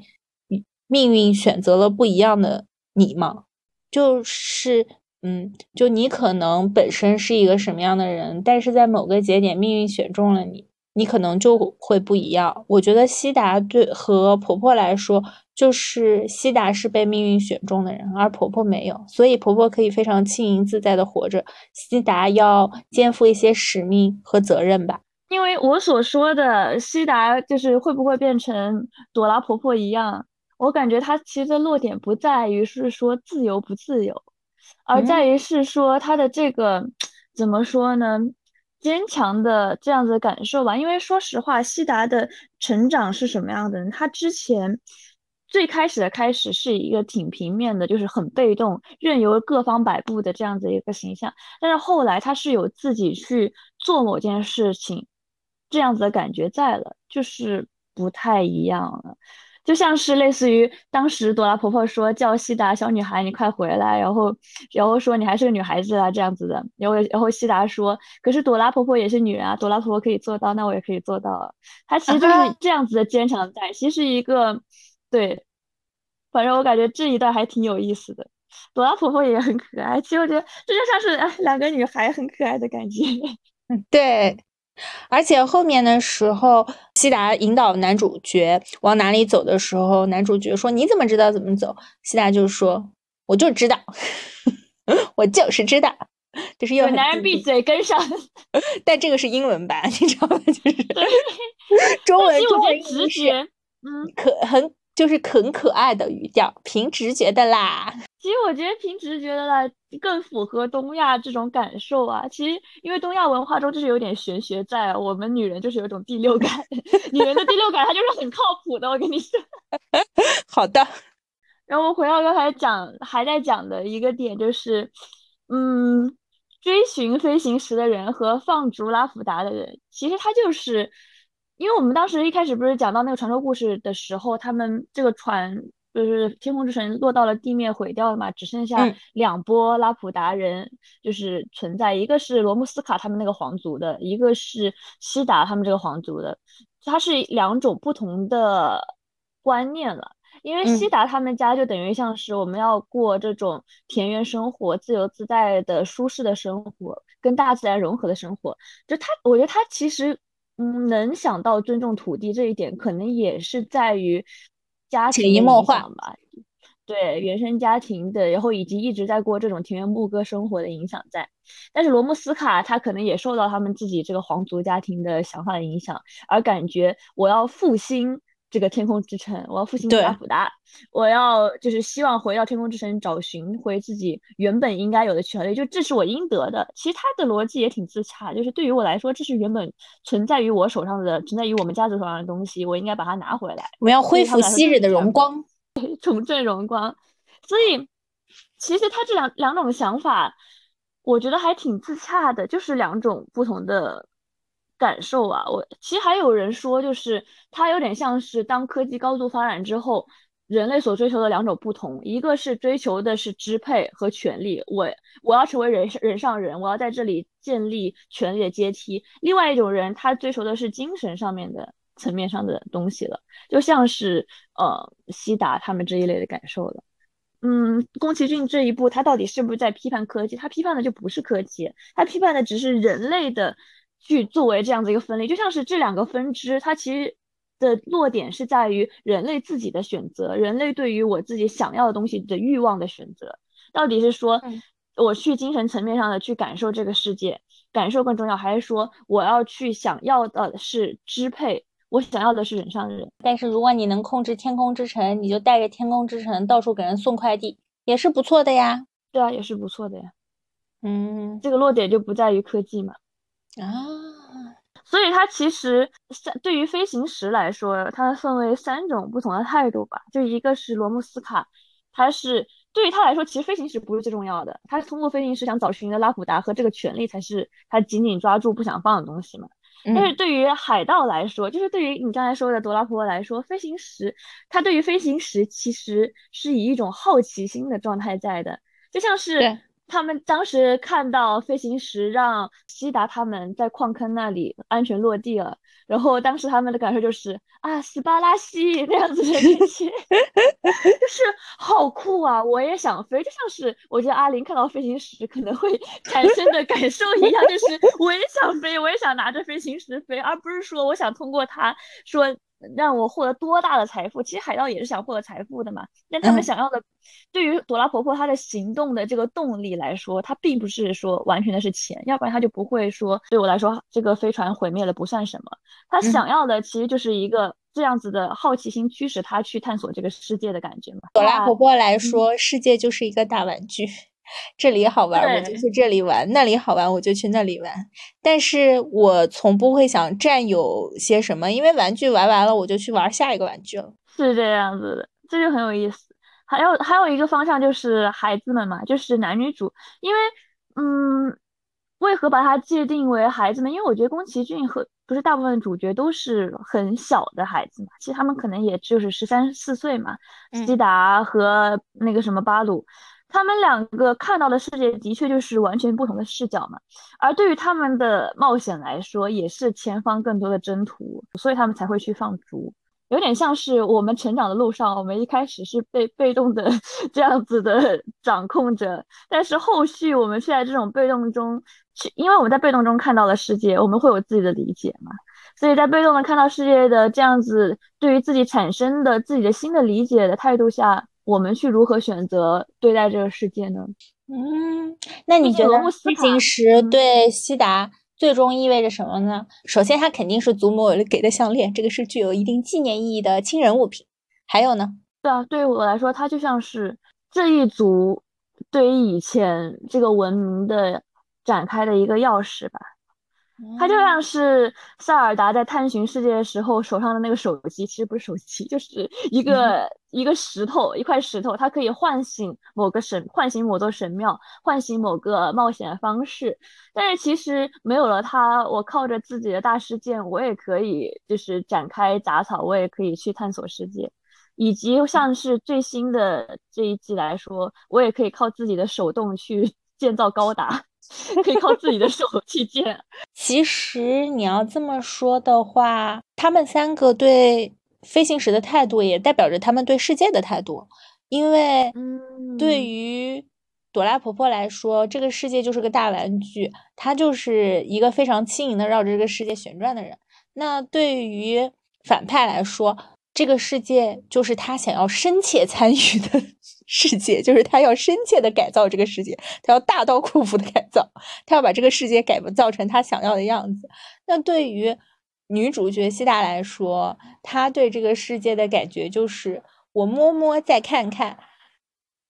命运选择了不一样的你吗？就是，嗯，就你可能本身是一个什么样的人，但是在某个节点，命运选中了你。你可能就会不一样。我觉得西达对和婆婆来说，就是西达是被命运选中的人，而婆婆没有，所以婆婆可以非常轻盈自在的活着。西达要肩负一些使命和责任吧。因为我所说的西达，就是会不会变成朵拉婆婆一样？我感觉他其实的落点不在于是说自由不自由，而在于是说他的这个怎么说呢？坚强的这样子的感受吧，因为说实话，西达的成长是什么样的人？他之前最开始的开始是一个挺平面的，就是很被动，任由各方摆布的这样子一个形象。但是后来他是有自己去做某件事情，这样子的感觉在了，就是不太一样了。就像是类似于当时朵拉婆婆说叫西达小女孩，你快回来，然后然后说你还是个女孩子啊这样子的，然后然后西达说，可是朵拉婆婆也是女人啊，朵拉婆婆可以做到，那我也可以做到。她其实就是这样子的坚强在，其实一个对，反正我感觉这一段还挺有意思的。朵拉婆婆也很可爱，其实我觉得这就像是哎两个女孩很可爱的感觉。嗯，对。而且后面的时候，西达引导男主角往哪里走的时候，男主角说：“你怎么知道怎么走？”西达就说：“我就知道，我就是知道。”就是有男人闭嘴跟上。但这个是英文版，你知道吗？就是中文中文直觉，嗯，可很就是很可爱的语调，凭直觉的啦。其实我觉得凭直觉的啦更符合东亚这种感受啊。其实因为东亚文化中就是有点玄学在，我们女人就是有一种第六感，女人的第六感它就是很靠谱的。我跟你说，好的。然后回到刚才讲还在讲的一个点就是，嗯，追寻飞行时的人和放逐拉夫达的人，其实他就是，因为我们当时一开始不是讲到那个传说故事的时候，他们这个船。就是天空之城落到了地面毁掉了嘛，只剩下两波拉普达人就是存在，一个是罗姆斯卡他们那个皇族的，一个是西达他们这个皇族的，它是两种不同的观念了。因为西达他们家就等于像是我们要过这种田园生活、自由自在的舒适的生活，跟大自然融合的生活。就他，我觉得他其实嗯能想到尊重土地这一点，可能也是在于。家庭影响吧，对原生家庭的，然后以及一直在过这种田园牧歌生活的影响在。但是罗姆斯卡他可能也受到他们自己这个皇族家庭的想法的影响，而感觉我要复兴这个天空之城，我要复兴拉普达，我要就是希望回到天空之城找寻回自己原本应该有的权利，就这是我应得的。其实他的逻辑也挺自洽，就是对于我来说，这是原本存在于我手上的，存在于我们家族手上的东西，我应该把它拿回来。我要恢复昔日的荣光，重振荣光。所以，其实他这两两种想法，我觉得还挺自洽的，就是两种不同的。感受啊，我其实还有人说，就是它有点像是当科技高度发展之后，人类所追求的两种不同，一个是追求的是支配和权利，我我要成为人人上人，我要在这里建立权力的阶梯；另外一种人，他追求的是精神上面的层面上的东西了，就像是呃西达他们这一类的感受了。嗯，宫崎骏这一部，他到底是不是在批判科技？他批判的就不是科技，他批判的只是人类的。去作为这样子一个分类，就像是这两个分支，它其实的落点是在于人类自己的选择，人类对于我自己想要的东西的欲望的选择，到底是说我去精神层面上的去感受这个世界，感受更重要，还是说我要去想要的是支配，我想要的是人上人？但是如果你能控制天空之城，你就带着天空之城到处给人送快递，也是不错的呀。对啊，也是不错的呀。嗯，这个落点就不在于科技嘛。啊，所以它其实三对于飞行石来说，它分为三种不同的态度吧。就一个是罗姆斯卡，他是对于他来说，其实飞行石不是最重要的，他通过飞行石想找寻的拉普达和这个权利才是他紧紧抓住不想放的东西嘛。但是对于海盗来说，就是对于你刚才说的朵拉婆来说，飞行石他对于飞行石其实是以一种好奇心的状态在的，就像是。他们当时看到飞行石让西达他们在矿坑那里安全落地了，然后当时他们的感受就是啊，斯巴拉西那样子的感觉，就是好酷啊！我也想飞，就像是我觉得阿林看到飞行石可能会产生的感受一样，就是我也想飞，我也想拿着飞行石飞，而不是说我想通过它说。让我获得多大的财富？其实海盗也是想获得财富的嘛。但他们想要的，对于朵拉婆婆她的行动的这个动力来说，她并不是说完全的是钱，要不然她就不会说对我来说这个飞船毁灭了不算什么。她想要的其实就是一个这样子的好奇心驱使她去探索这个世界的感觉嘛。朵拉婆婆来说，世界就是一个大玩具。这里好玩，我就去这里玩；那里好玩，我就去那里玩。但是我从不会想占有些什么，因为玩具玩完了，我就去玩下一个玩具了。是这样子的，这就很有意思。还有还有一个方向就是孩子们嘛，就是男女主。因为，嗯，为何把它界定为孩子们？因为我觉得宫崎骏和不是大部分主角都是很小的孩子嘛，其实他们可能也就是十三四岁嘛。西达和那个什么巴鲁。他们两个看到的世界的确就是完全不同的视角嘛，而对于他们的冒险来说，也是前方更多的征途，所以他们才会去放逐，有点像是我们成长的路上，我们一开始是被被动的这样子的 掌控着，但是后续我们却在这种被动中去，因为我们在被动中看到了世界，我们会有自己的理解嘛，所以在被动的看到世界的这样子，对于自己产生的自己的新的理解的态度下。我们去如何选择对待这个世界呢？嗯，那你觉得飞行石对西达最终意味着什么呢？首先，它肯定是祖母给的项链，这个是具有一定纪念意义的亲人物品。还有呢？对啊，对于我来说，它就像是这一族对于以前这个文明的展开的一个钥匙吧。它就像是塞尔达在探寻世界的时候手上的那个手机，其实不是手机，就是一个一个石头，一块石头，它可以唤醒某个神，唤醒某座神庙，唤醒某个冒险方式。但是其实没有了它，我靠着自己的大师剑，我也可以就是展开杂草，我也可以去探索世界。以及像是最新的这一季来说，我也可以靠自己的手动去建造高达。可以靠自己的手 去建。其实你要这么说的话，他们三个对飞行时的态度，也代表着他们对世界的态度。因为，对于朵拉婆婆来说，这个世界就是个大玩具，她就是一个非常轻盈的绕着这个世界旋转的人。那对于反派来说，这个世界就是他想要深切参与的 世界，就是他要深切的改造这个世界，他要大刀阔斧的改造，他要把这个世界改造成他想要的样子。那对于女主角西达来说，她对这个世界的感觉就是我摸摸再看看，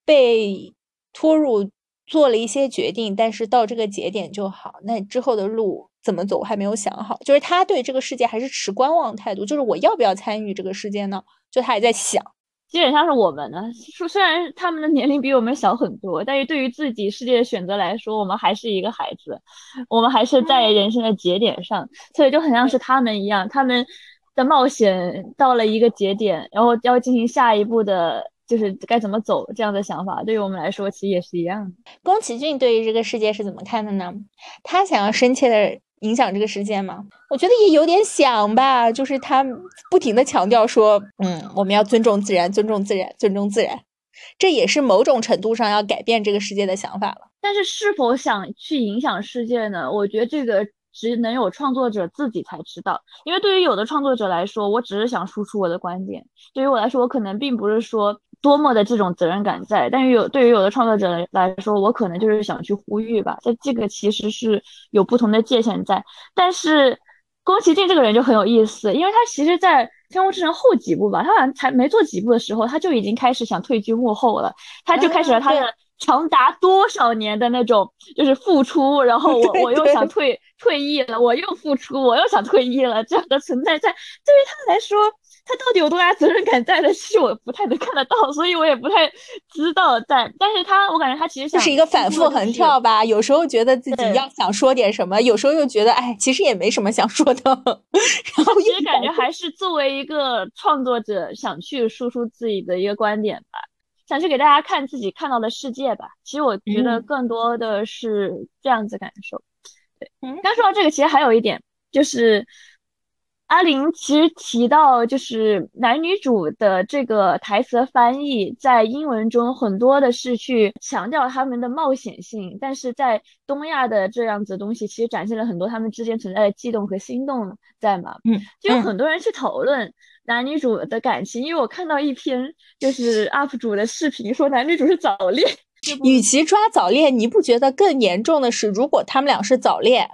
被拖入做了一些决定，但是到这个节点就好。那之后的路。怎么走我还没有想好，就是他对这个世界还是持观望态度，就是我要不要参与这个世界呢？就他还在想，基本上是我们呢。说虽然他们的年龄比我们小很多，但是对于自己世界的选择来说，我们还是一个孩子，我们还是在人生的节点上，所以就很像是他们一样，他们的冒险到了一个节点，然后要进行下一步的。就是该怎么走这样的想法，对于我们来说其实也是一样的。宫崎骏对于这个世界是怎么看的呢？他想要深切的影响这个世界吗？我觉得也有点想吧，就是他不停的强调说，嗯，我们要尊重自然，尊重自然，尊重自然，这也是某种程度上要改变这个世界的想法了。但是是否想去影响世界呢？我觉得这个。只能有创作者自己才知道，因为对于有的创作者来说，我只是想输出我的观点。对于我来说，我可能并不是说多么的这种责任感在，但是有对于有的创作者来说，我可能就是想去呼吁吧。在这个其实是有不同的界限在。但是宫崎骏这个人就很有意思，因为他其实，在《天空之城》后几部吧，他好像才没做几部的时候，他就已经开始想退居幕后了，他就开始了他的。长达多少年的那种就是付出，然后 我我又想退退役了，我又付出，我又想退役了，这样的存在在对于他来说，他到底有多大责任感在的？其实我不太能看得到，所以我也不太知道在。但是他，我感觉他其实就是一个反复横跳吧，有时候觉得自己要想说点什么，有时候又觉得哎，其实也没什么想说的。然后其实感觉还是作为一个创作者想去输出自己的一个观点吧。想去给大家看自己看到的世界吧。其实我觉得更多的是这样子感受。对，刚说到这个，其实还有一点就是，阿玲其实提到，就是男女主的这个台词翻译，在英文中很多的是去强调他们的冒险性，但是在东亚的这样子东西，其实展现了很多他们之间存在的悸动和心动在嘛。嗯，就有很多人去讨论。男女主的感情，因为我看到一篇就是 UP 主的视频，说男女主是早恋。与其抓早恋，你不觉得更严重的是，如果他们俩是早恋，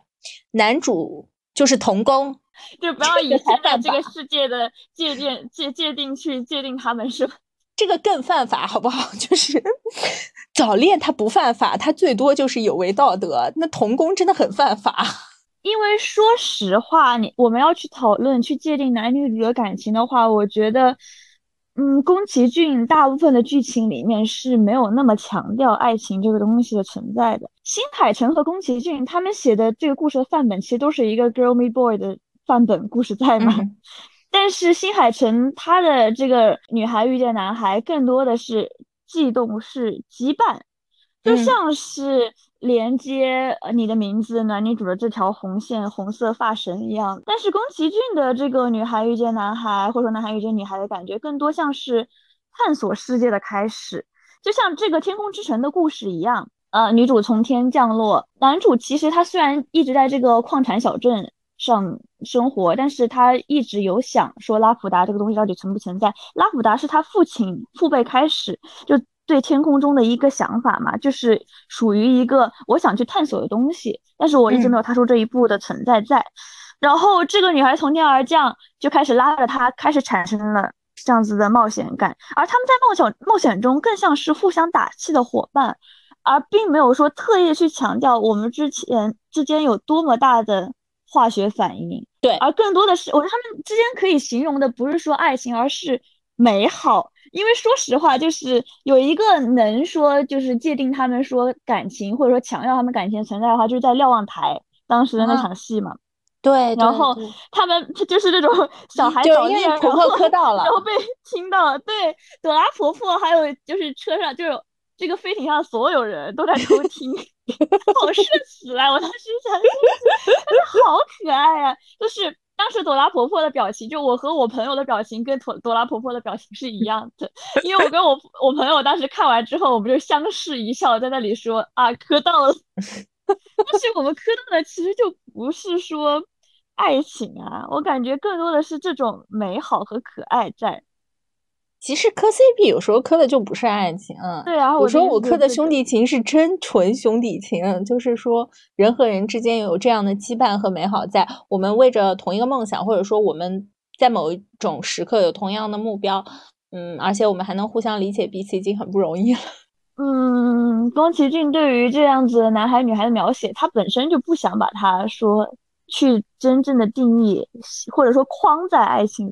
男主就是童工，就不要以现在这个世界的界定界界定去界定他们，是吧？这个更犯法，好不好？就是早恋他不犯法，他最多就是有违道德。那童工真的很犯法。因为说实话，你我们要去讨论、去界定男女主的感情的话，我觉得，嗯，宫崎骏大部分的剧情里面是没有那么强调爱情这个东西的存在的。新海诚和宫崎骏他们写的这个故事的范本，其实都是一个 girl me boy 的范本故事在嘛。但是新海诚他的这个女孩遇见男孩，更多的是悸动，是羁绊，就像是。连接呃你的名字男女主的这条红线红色发绳一样，但是宫崎骏的这个女孩遇见男孩，或者说男孩遇见女孩的感觉，更多像是探索世界的开始，就像这个天空之城的故事一样。呃，女主从天降落，男主其实他虽然一直在这个矿产小镇上生活，但是他一直有想说拉普达这个东西到底存不存在。拉普达是他父亲父辈开始就。对天空中的一个想法嘛，就是属于一个我想去探索的东西，但是我一直没有踏出这一步的存在在。然后这个女孩从天而降，就开始拉着他，开始产生了这样子的冒险感，而他们在冒险冒险中更像是互相打气的伙伴，而并没有说特意去强调我们之前之间有多么大的化学反应。对，而更多的是，我觉得他们之间可以形容的不是说爱情，而是美好。因为说实话，就是有一个能说就是界定他们说感情或者说强调他们感情存在的话，就是在瞭望台当时的那场戏嘛。对，然后他们就是这种 小孩早恋，婆婆磕到了，然后被亲到了。对，朵拉婆婆还有就是车上就是这个飞艇上所有人都在偷听，好社死啊！我当时想，真的好可爱啊！就是当时朵拉婆婆的表情，就我和我朋友的表情跟朵朵拉婆婆的表情是一样的，因为我跟我我朋友当时看完之后，我们就相视一笑，在那里说啊磕到了。但是我们磕到的其实就不是说。爱情啊，我感觉更多的是这种美好和可爱在。其实磕 CP 有时候磕的就不是爱情，对啊，有时候我磕的兄弟情是真纯兄弟情，就是说人和人之间有这样的羁绊和美好，在我们为着同一个梦想，或者说我们在某一种时刻有同样的目标，嗯，而且我们还能互相理解彼此，已经很不容易了。嗯，宫崎骏对于这样子男孩女孩的描写，他本身就不想把他说。去真正的定义，或者说框在爱情，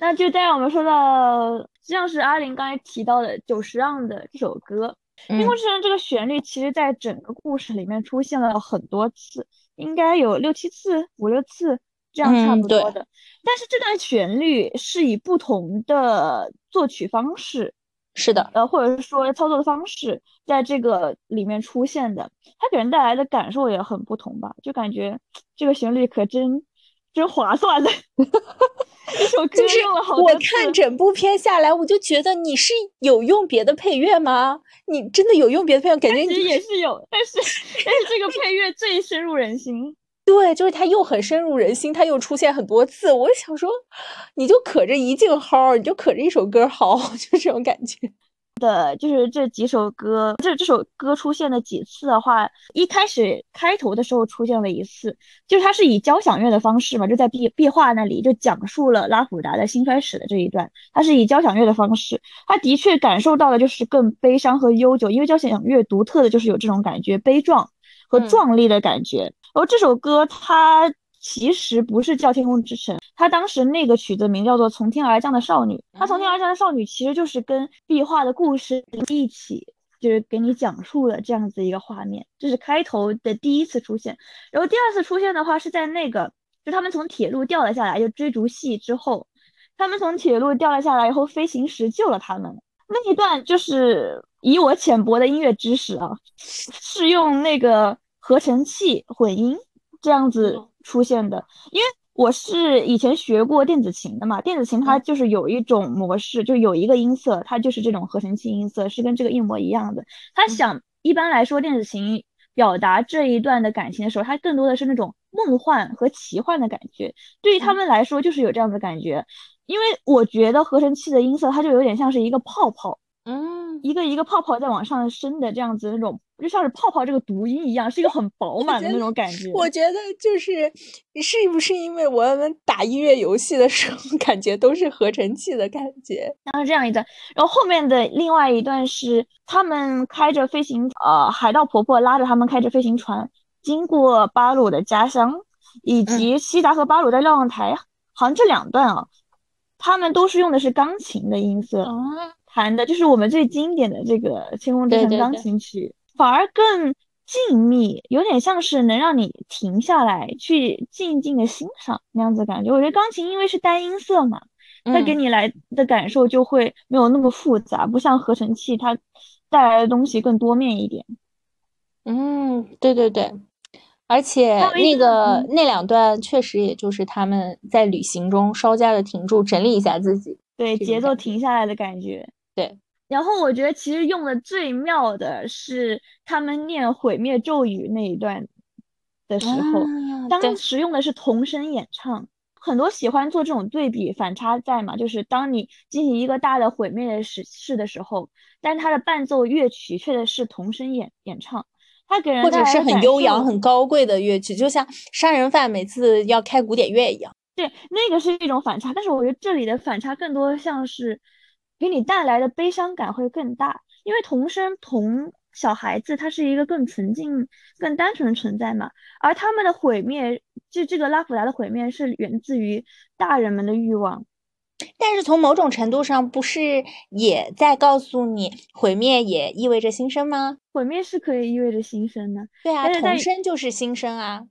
那就再让我们说到，像是阿玲刚才提到的《久石让》的这首歌，《冰宫之城》这个旋律，其实在整个故事里面出现了很多次，应该有六七次、五六次这样差不多的。但是这段旋律是以不同的作曲方式。是的，呃，或者是说操作的方式，在这个里面出现的，它给人带来的感受也很不同吧？就感觉这个旋律可真真划算的，一首歌用了好多我看整部片下来，我就觉得你是有用别的配乐吗？你真的有用别的配乐？感觉你也是有，但是 但是这个配乐最深入人心。对，就是它又很深入人心，它又出现很多次。我想说，你就可着一劲薅，你就可着一首歌薅，就这种感觉。的，就是这几首歌，这这首歌出现了几次的话，一开始开头的时候出现了一次，就是它是以交响乐的方式嘛，就在壁壁画那里就讲述了拉普达的兴衰史的这一段，它是以交响乐的方式，他的确感受到的就是更悲伤和悠久，因为交响乐独特的就是有这种感觉，悲壮和壮丽的感觉。然后这首歌它其实不是叫《天空之城》，它当时那个曲子名叫做《从天而降的少女》。它从天而降的少女其实就是跟壁画的故事一起，就是给你讲述了这样子一个画面。这是开头的第一次出现，然后第二次出现的话是在那个，就他们从铁路掉了下来，就追逐戏之后，他们从铁路掉了下来以后，飞行时救了他们。那一段就是以我浅薄的音乐知识啊，是用那个。合成器混音这样子出现的，因为我是以前学过电子琴的嘛，电子琴它就是有一种模式，就有一个音色，它就是这种合成器音色，是跟这个一模一样的。他想，一般来说，电子琴表达这一段的感情的时候，它更多的是那种梦幻和奇幻的感觉。对于他们来说，就是有这样的感觉，因为我觉得合成器的音色，它就有点像是一个泡泡。嗯，一个一个泡泡在往上升的这样子，那种就像是泡泡这个读音一样，是一个很饱满的那种感觉。我觉得就是是不是因为我们打音乐游戏的时候，感觉都是合成器的感觉。然后这样一段，然后后面的另外一段是他们开着飞行，呃，海盗婆婆拉着他们开着飞行船经过巴鲁的家乡，以及西达和巴鲁在瞭望台，好像这两段啊，他们都是用的是钢琴的音色。弹的就是我们最经典的这个《天空之城》钢琴曲，反而更静谧，有点像是能让你停下来去静静的欣赏那样子感觉。我觉得钢琴因为是单音色嘛，它给你来的感受就会没有那么复杂，不像合成器它带来的东西更多面一点。嗯，对对对，而且那个那两段确实也就是他们在旅行中稍加的停住，整理一下自己，对节奏停下来的感觉。对，然后我觉得其实用的最妙的是他们念毁灭咒语那一段的时候，当时用的是童声演唱，很多喜欢做这种对比反差在嘛，就是当你进行一个大的毁灭的时事的时候，但它的伴奏乐曲却是童声演演唱，它给人或者是很悠扬、很高贵的乐曲，就像杀人犯每次要开古典乐一样。对，那个是一种反差，但是我觉得这里的反差更多像是给你带来的悲伤感会更大，因为童生童小孩子他是一个更纯净、更单纯的存在嘛，而他们的毁灭，就这个拉普达的毁灭是源自于大人们的欲望。但是从某种程度上，不是也在告诉你，毁灭也意味着新生吗？毁灭是可以意味着新生的。对啊，童生就是新生啊，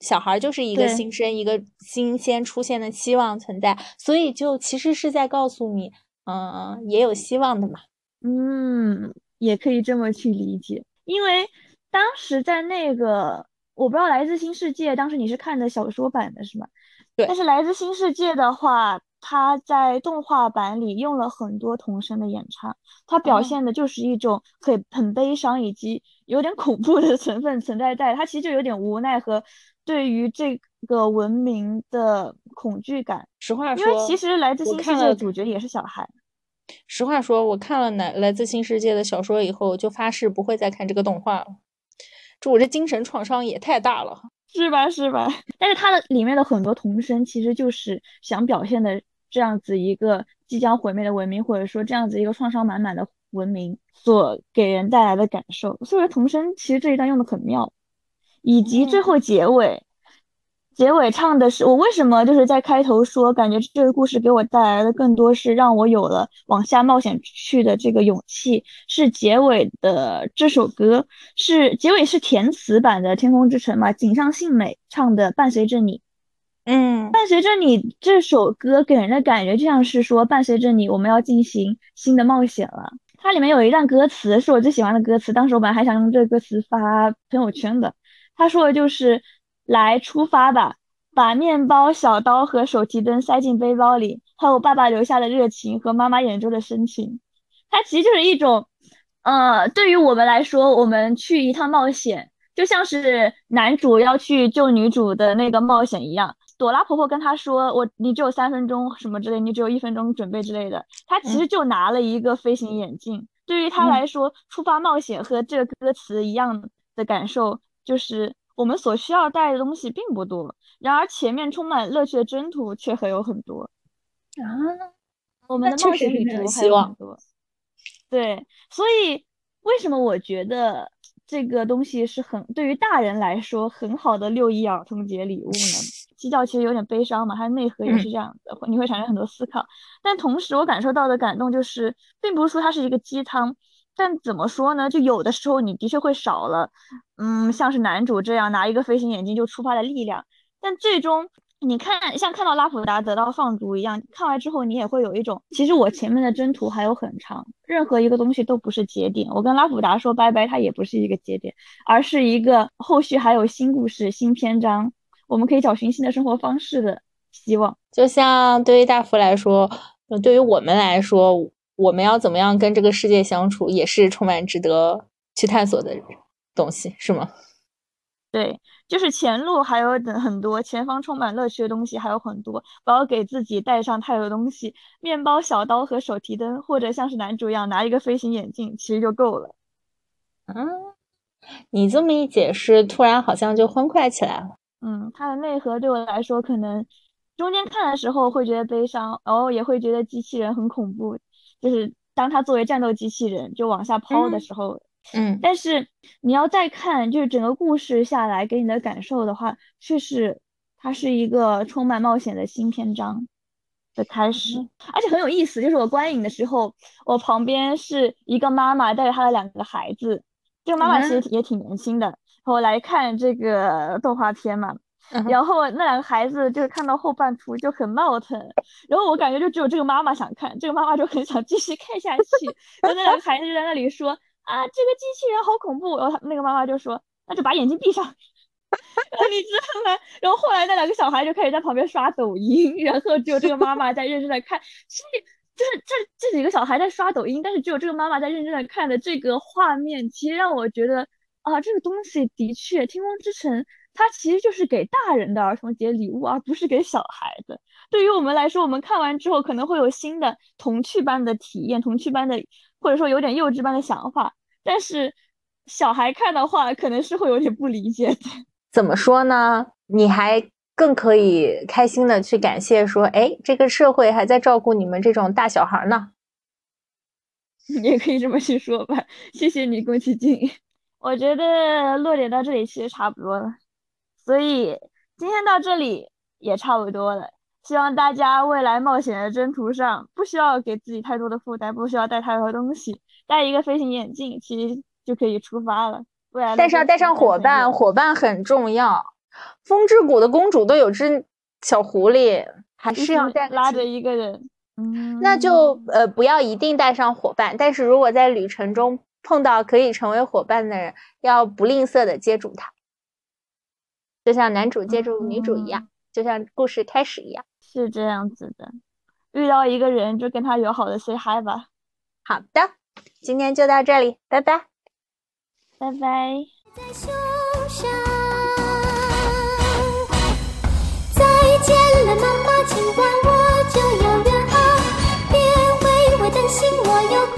小孩就是一个新生，一个新鲜出现的期望存在，所以就其实是在告诉你，嗯，也有希望的嘛。嗯，也可以这么去理解，因为当时在那个，我不知道《来自新世界》，当时你是看的小说版的是吗？对。但是《来自新世界》的话。它在动画版里用了很多童声的演唱，它表现的就是一种很很悲伤以及有点恐怖的 成分存在在，它其实就有点无奈和对于这个文明的恐惧感。实话说，因为其实来自新世界的主角也是小孩。实话说，我看了来来自新世界的小说以后，就发誓不会再看这个动画了。这我这精神创伤也太大了，是吧？是吧？但是它的里面的很多童声其实就是想表现的。这样子一个即将毁灭的文明，或者说这样子一个创伤满满的文明所给人带来的感受，所以说童声其实这一段用的很妙，以及最后结尾，结尾唱的是我为什么就是在开头说感觉这个故事给我带来的更多是让我有了往下冒险去的这个勇气，是结尾的这首歌，是结尾是填词版的《天空之城》嘛，井上幸美唱的伴随着你。嗯，伴随着你这首歌给人的感觉就像是说，伴随着你，我们要进行新的冒险了。它里面有一段歌词是我最喜欢的歌词，当时我本来还想用这个歌词发朋友圈的。他说的就是“来出发吧，把面包、小刀和手提灯塞进背包里，还有爸爸留下的热情和妈妈眼中的深情。”它其实就是一种，呃，对于我们来说，我们去一趟冒险，就像是男主要去救女主的那个冒险一样。朵拉婆婆跟他说：“我你只有三分钟什么之类，你只有一分钟准备之类的。”他其实就拿了一个飞行眼镜。对于他来说，出发冒险和这个歌词一样的感受，就是我们所需要带的东西并不多，然而前面充满乐趣的征途却还有很多啊！我们的冒险旅途还有很多。对，所以为什么我觉得这个东西是很对于大人来说很好的六一儿童节礼物呢？基调其实有点悲伤嘛，它的内核也是这样的，你会产生很多思考。但同时，我感受到的感动就是，并不是说它是一个鸡汤，但怎么说呢？就有的时候你的确会少了，嗯，像是男主这样拿一个飞行眼镜就出发的力量。但最终，你看像看到拉普达得到放逐一样，看完之后你也会有一种，其实我前面的征途还有很长，任何一个东西都不是节点。我跟拉普达说拜拜，它也不是一个节点，而是一个后续还有新故事、新篇章。我们可以找寻新的生活方式的希望，就像对于大福来说，对于我们来说，我们要怎么样跟这个世界相处，也是充满值得去探索的东西，是吗？对，就是前路还有等很多，前方充满乐趣的东西还有很多，不要给自己带上太多东西，面包、小刀和手提灯，或者像是男主一样拿一个飞行眼镜，其实就够了。嗯，你这么一解释，突然好像就欢快起来了。嗯，它的内核对我来说，可能中间看的时候会觉得悲伤，然后也会觉得机器人很恐怖，就是当它作为战斗机器人就往下抛的时候，嗯，但是你要再看，就是整个故事下来给你的感受的话，确实它是一个充满冒险的新篇章的开始，而且很有意思，就是我观影的时候，我旁边是一个妈妈带着她的两个孩子，这个妈妈其实也挺年轻的。我来看这个动画片嘛，然后那两个孩子就是看到后半途就很闹腾，然后我感觉就只有这个妈妈想看，这个妈妈就很想继续看下去，然后那两个孩子就在那里说啊，这个机器人好恐怖，然后他那个妈妈就说那就把眼睛闭上，你知道吗？然后后来那两个小孩就开始在旁边刷抖音，然后只有这个妈妈在认真的看，其实就是这这几个小孩在刷抖音，但是只有这个妈妈在认真的看的这个画面，其实让我觉得。啊，这个东西的确，《天空之城》它其实就是给大人的儿童节礼物，而不是给小孩的。对于我们来说，我们看完之后可能会有新的童趣般的体验，童趣般的或者说有点幼稚般的想法。但是小孩看的话，可能是会有点不理解的。怎么说呢？你还更可以开心的去感谢说，哎，这个社会还在照顾你们这种大小孩呢。你也可以这么去说吧。谢谢你，宫崎骏。我觉得落点到这里其实差不多了，所以今天到这里也差不多了。希望大家未来冒险的征途上不需要给自己太多的负担，不需要带太多东西，带一个飞行眼镜，其实就可以出发了。但是要带上伙伴，伙伴很重要。风之谷的公主都有只小狐狸，还是要带拉着一个人。嗯，那就呃不要一定带上伙伴，但是如果在旅程中碰到可以成为伙伴的人，要不吝啬的接住他，就像男主接住女主一样就像故事开始一样。是这样子的遇到一个人就跟他友好的 say hi 吧。好的今天就到这里拜拜。拜拜。在再见了妈妈今晚我就要远航别为我担心我有